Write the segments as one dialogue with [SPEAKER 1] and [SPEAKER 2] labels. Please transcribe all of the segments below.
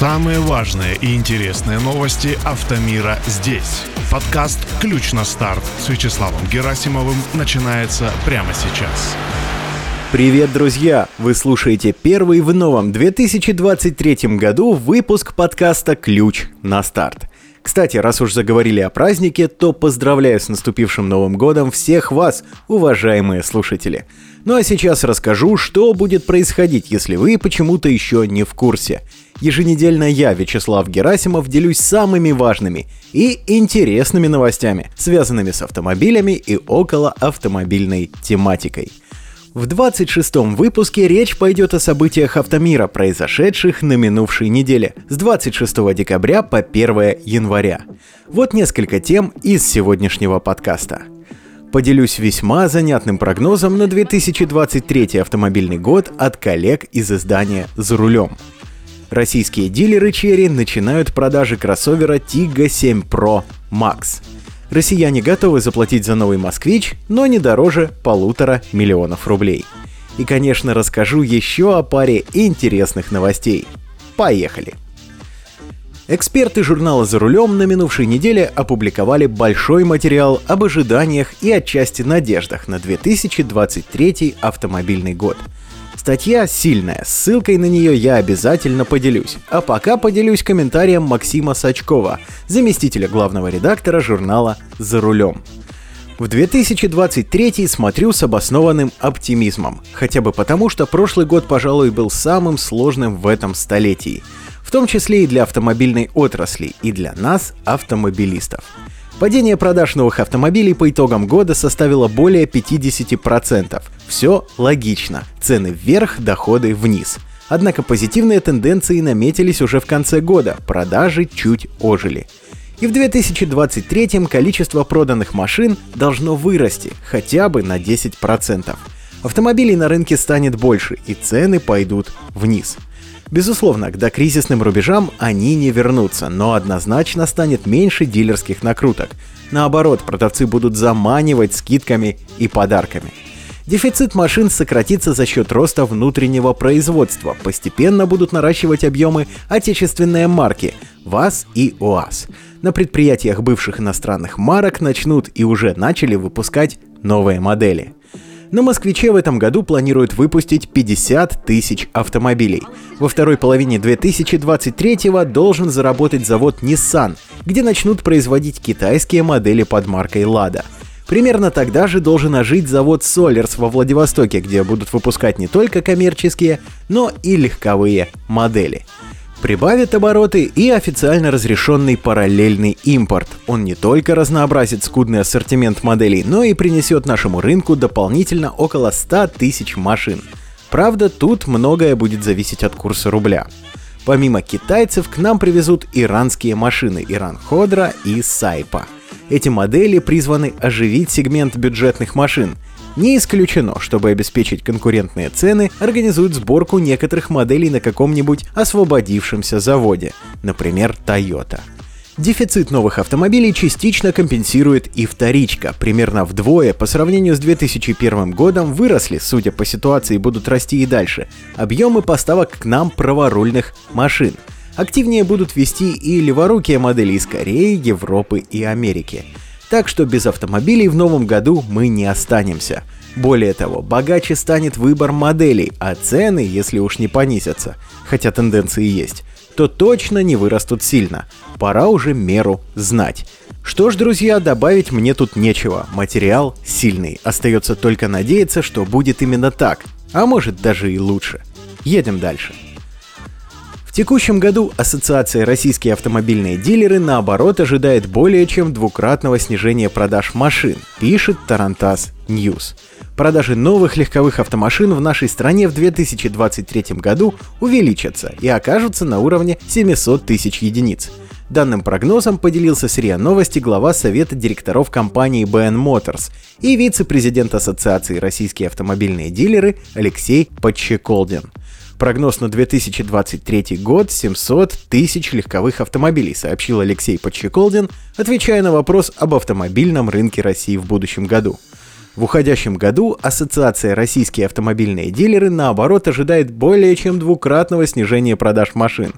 [SPEAKER 1] Самые важные и интересные новости автомира здесь. Подкаст «Ключ на старт» с Вячеславом Герасимовым начинается прямо сейчас.
[SPEAKER 2] Привет, друзья! Вы слушаете первый в новом 2023 году выпуск подкаста «Ключ на старт». Кстати, раз уж заговорили о празднике, то поздравляю с наступившим Новым годом всех вас, уважаемые слушатели. Ну а сейчас расскажу, что будет происходить, если вы почему-то еще не в курсе. Еженедельно я, Вячеслав Герасимов, делюсь самыми важными и интересными новостями, связанными с автомобилями и около автомобильной тематикой. В 26-м выпуске речь пойдет о событиях автомира, произошедших на минувшей неделе, с 26 декабря по 1 января. Вот несколько тем из сегодняшнего подкаста. Поделюсь весьма занятным прогнозом на 2023 автомобильный год от коллег из издания «За рулем». Российские дилеры Cherry начинают продажи кроссовера Tiggo 7 Pro Max – Россияне готовы заплатить за новый «Москвич», но не дороже полутора миллионов рублей. И, конечно, расскажу еще о паре интересных новостей. Поехали! Эксперты журнала «За рулем» на минувшей неделе опубликовали большой материал об ожиданиях и отчасти надеждах на 2023 автомобильный год – Статья сильная, ссылкой на нее я обязательно поделюсь. А пока поделюсь комментарием Максима Сачкова, заместителя главного редактора журнала «За рулем». В 2023 смотрю с обоснованным оптимизмом, хотя бы потому, что прошлый год, пожалуй, был самым сложным в этом столетии, в том числе и для автомобильной отрасли, и для нас, автомобилистов. Падение продаж новых автомобилей по итогам года составило более 50%. Все логично. Цены вверх, доходы вниз. Однако позитивные тенденции наметились уже в конце года, продажи чуть ожили. И в 2023 количество проданных машин должно вырасти хотя бы на 10%. Автомобилей на рынке станет больше, и цены пойдут вниз. Безусловно, к докризисным рубежам они не вернутся, но однозначно станет меньше дилерских накруток. Наоборот, продавцы будут заманивать скидками и подарками. Дефицит машин сократится за счет роста внутреннего производства. Постепенно будут наращивать объемы отечественные марки ВАЗ и УАЗ. На предприятиях бывших иностранных марок начнут и уже начали выпускать новые модели. На «Москвиче» в этом году планируют выпустить 50 тысяч автомобилей. Во второй половине 2023 должен заработать завод Nissan, где начнут производить китайские модели под маркой «Лада». Примерно тогда же должен ожить завод Solers во Владивостоке, где будут выпускать не только коммерческие, но и легковые модели. Прибавит обороты и официально разрешенный параллельный импорт. Он не только разнообразит скудный ассортимент моделей, но и принесет нашему рынку дополнительно около 100 тысяч машин. Правда, тут многое будет зависеть от курса рубля. Помимо китайцев к нам привезут иранские машины Иран Ходра и Сайпа. Эти модели призваны оживить сегмент бюджетных машин – не исключено, чтобы обеспечить конкурентные цены, организуют сборку некоторых моделей на каком-нибудь освободившемся заводе, например, Toyota. Дефицит новых автомобилей частично компенсирует и вторичка. Примерно вдвое по сравнению с 2001 годом выросли, судя по ситуации, будут расти и дальше, объемы поставок к нам праворульных машин. Активнее будут вести и леворукие модели из Кореи, Европы и Америки. Так что без автомобилей в новом году мы не останемся. Более того, богаче станет выбор моделей, а цены, если уж не понизятся, хотя тенденции есть, то точно не вырастут сильно. Пора уже меру знать. Что ж, друзья, добавить мне тут нечего. Материал сильный. Остается только надеяться, что будет именно так. А может даже и лучше. Едем дальше. Текущем году Ассоциация «Российские автомобильные дилеры» наоборот ожидает более чем двукратного снижения продаж машин, пишет Тарантас News. Продажи новых легковых автомашин в нашей стране в 2023 году увеличатся и окажутся на уровне 700 тысяч единиц. Данным прогнозом поделился с РИА Новости глава Совета директоров компании BN Motors и вице-президент Ассоциации «Российские автомобильные дилеры» Алексей Подчеколдин. Прогноз на 2023 год 700 тысяч легковых автомобилей, сообщил Алексей Подчеколдин, отвечая на вопрос об автомобильном рынке России в будущем году. В уходящем году Ассоциация «Российские автомобильные дилеры» наоборот ожидает более чем двукратного снижения продаж машин.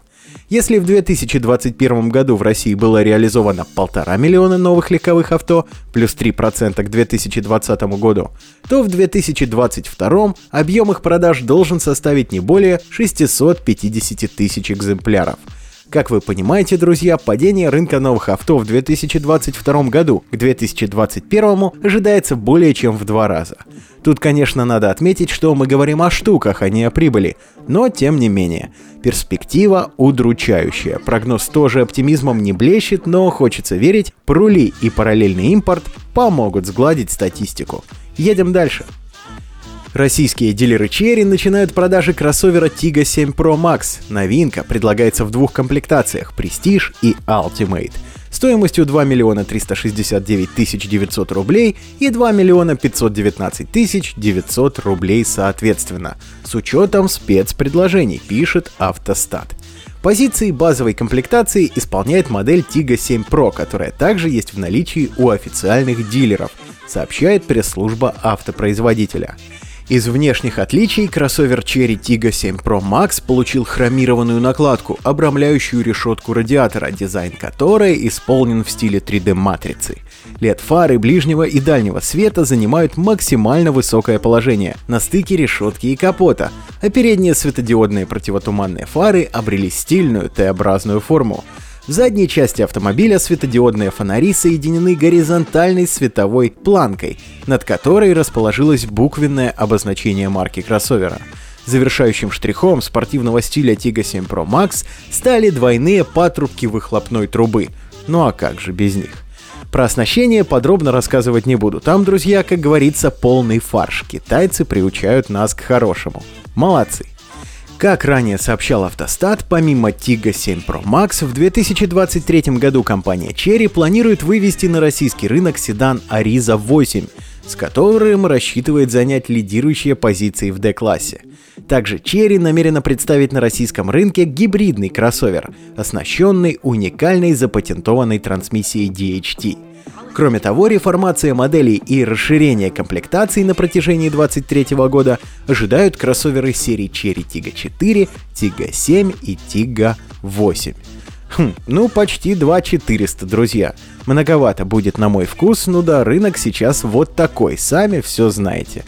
[SPEAKER 2] Если в 2021 году в России было реализовано полтора миллиона новых легковых авто, плюс 3% к 2020 году, то в 2022 объем их продаж должен составить не более 650 тысяч экземпляров – как вы понимаете, друзья, падение рынка новых авто в 2022 году к 2021 ожидается более чем в два раза. Тут, конечно, надо отметить, что мы говорим о штуках, а не о прибыли, но тем не менее. Перспектива удручающая. Прогноз тоже оптимизмом не блещет, но хочется верить, прули и параллельный импорт помогут сгладить статистику. Едем дальше. Российские дилеры Cherry начинают продажи кроссовера Tiggo 7 Pro Max. Новинка предлагается в двух комплектациях – Prestige и Ultimate стоимостью 2 миллиона 369 тысяч 900 рублей и 2 миллиона 519 тысяч 900 рублей соответственно, с учетом спецпредложений, пишет Автостат. Позиции базовой комплектации исполняет модель Tiggo 7 Pro, которая также есть в наличии у официальных дилеров, сообщает пресс-служба автопроизводителя. Из внешних отличий кроссовер Cherry Tiggo 7 Pro Max получил хромированную накладку, обрамляющую решетку радиатора, дизайн которой исполнен в стиле 3D-матрицы. LED фары ближнего и дальнего света занимают максимально высокое положение на стыке решетки и капота, а передние светодиодные противотуманные фары обрели стильную Т-образную форму. В задней части автомобиля светодиодные фонари соединены горизонтальной световой планкой, над которой расположилось буквенное обозначение марки кроссовера. Завершающим штрихом спортивного стиля Tiggo 7 Pro Max стали двойные патрубки выхлопной трубы. Ну а как же без них? Про оснащение подробно рассказывать не буду. Там, друзья, как говорится, полный фарш. Китайцы приучают нас к хорошему. Молодцы. Как ранее сообщал Автостат, помимо Tiggo 7 Pro Max, в 2023 году компания Cherry планирует вывести на российский рынок седан Ariza 8, с которым рассчитывает занять лидирующие позиции в D-классе. Также Cherry намерена представить на российском рынке гибридный кроссовер, оснащенный уникальной запатентованной трансмиссией DHT – Кроме того, реформация моделей и расширение комплектаций на протяжении 2023 года ожидают кроссоверы серии Cherry Tiggo 4, Tiggo 7 и Tiggo 8. Хм, ну почти 2400, друзья. Многовато будет на мой вкус, ну да, рынок сейчас вот такой, сами все знаете.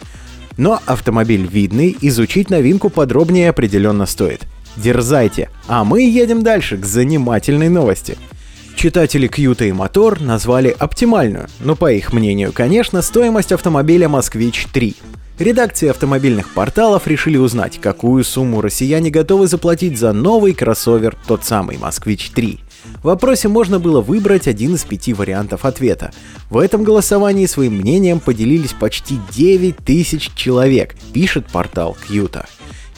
[SPEAKER 2] Но автомобиль видный, изучить новинку подробнее определенно стоит. Дерзайте, а мы едем дальше к занимательной новости – Читатели Qt и Мотор назвали оптимальную, но по их мнению, конечно, стоимость автомобиля Москвич 3. Редакции автомобильных порталов решили узнать, какую сумму россияне готовы заплатить за новый кроссовер, тот самый Москвич 3. В вопросе можно было выбрать один из пяти вариантов ответа. В этом голосовании своим мнением поделились почти 9 тысяч человек, пишет портал Qt.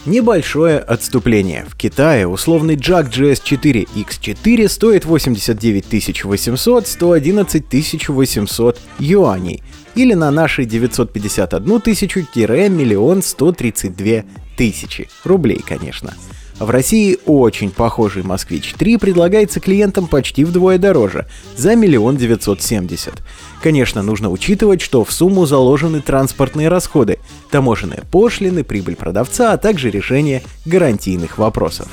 [SPEAKER 2] Небольшое отступление. В Китае условный Jack GS4 X4 стоит 89 800 111 800 юаней, или на наши 951 тысячу-миллион 132 тысячи рублей, конечно. В России очень похожий «Москвич-3» предлагается клиентам почти вдвое дороже, за миллион девятьсот семьдесят. Конечно, нужно учитывать, что в сумму заложены транспортные расходы, таможенные пошлины, прибыль продавца, а также решение гарантийных вопросов.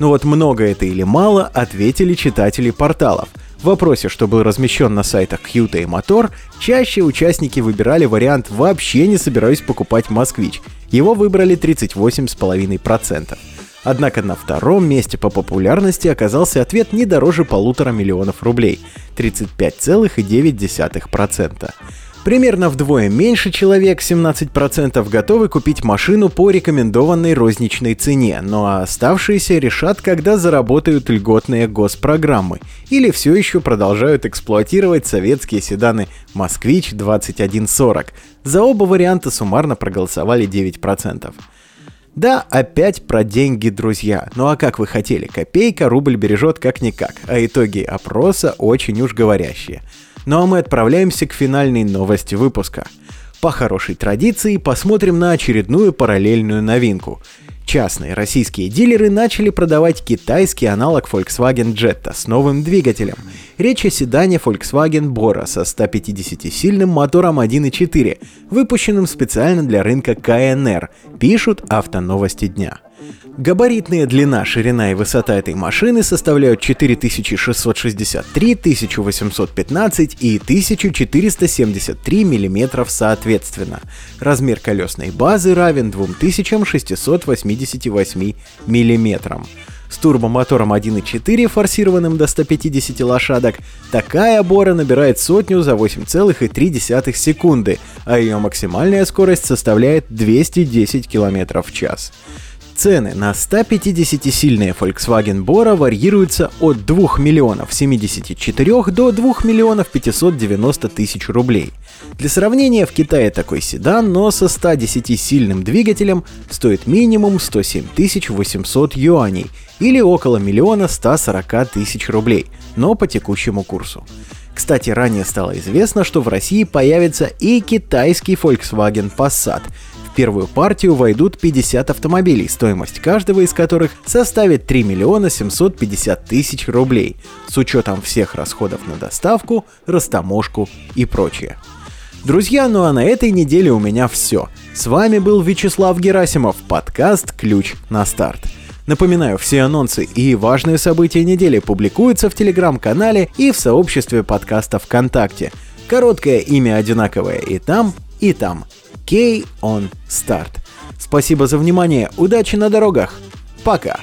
[SPEAKER 2] Но вот много это или мало, ответили читатели порталов. В вопросе, что был размещен на сайтах Qt и Мотор, чаще участники выбирали вариант «вообще не собираюсь покупать москвич». Его выбрали 38,5%. Однако на втором месте по популярности оказался ответ не дороже полутора миллионов рублей – 35,9%. Примерно вдвое меньше человек, 17%, готовы купить машину по рекомендованной розничной цене, но оставшиеся решат, когда заработают льготные госпрограммы, или все еще продолжают эксплуатировать советские седаны «Москвич 2140». За оба варианта суммарно проголосовали 9%. Да, опять про деньги, друзья. Ну а как вы хотели, копейка рубль бережет как-никак, а итоги опроса очень уж говорящие. Ну а мы отправляемся к финальной новости выпуска. По хорошей традиции посмотрим на очередную параллельную новинку. Частные российские дилеры начали продавать китайский аналог Volkswagen Jetta с новым двигателем. Речь о седане Volkswagen Bora со 150-сильным мотором 1.4, выпущенным специально для рынка КНР, пишут автоновости дня. Габаритная длина, ширина и высота этой машины составляют 4663, 1815 и 1473 мм соответственно. Размер колесной базы равен 2688 мм. С турбомотором 1.4, форсированным до 150 лошадок, такая бора набирает сотню за 8,3 секунды, а ее максимальная скорость составляет 210 км в час. Цены на 150-сильные Volkswagen Bora варьируются от 2 миллионов 74 до 2 миллионов 590 тысяч рублей. Для сравнения, в Китае такой седан, но со 110-сильным двигателем стоит минимум 107 800 юаней или около миллиона 140 тысяч рублей, но по текущему курсу. Кстати, ранее стало известно, что в России появится и китайский Volkswagen Passat – в первую партию войдут 50 автомобилей, стоимость каждого из которых составит 3 миллиона 750 тысяч рублей, с учетом всех расходов на доставку, растаможку и прочее. Друзья, ну а на этой неделе у меня все. С вами был Вячеслав Герасимов, подкаст «Ключ на старт». Напоминаю, все анонсы и важные события недели публикуются в телеграм-канале и в сообществе подкаста ВКонтакте. Короткое имя одинаковое и там, и там. K on Start. Спасибо за внимание, удачи на дорогах, пока!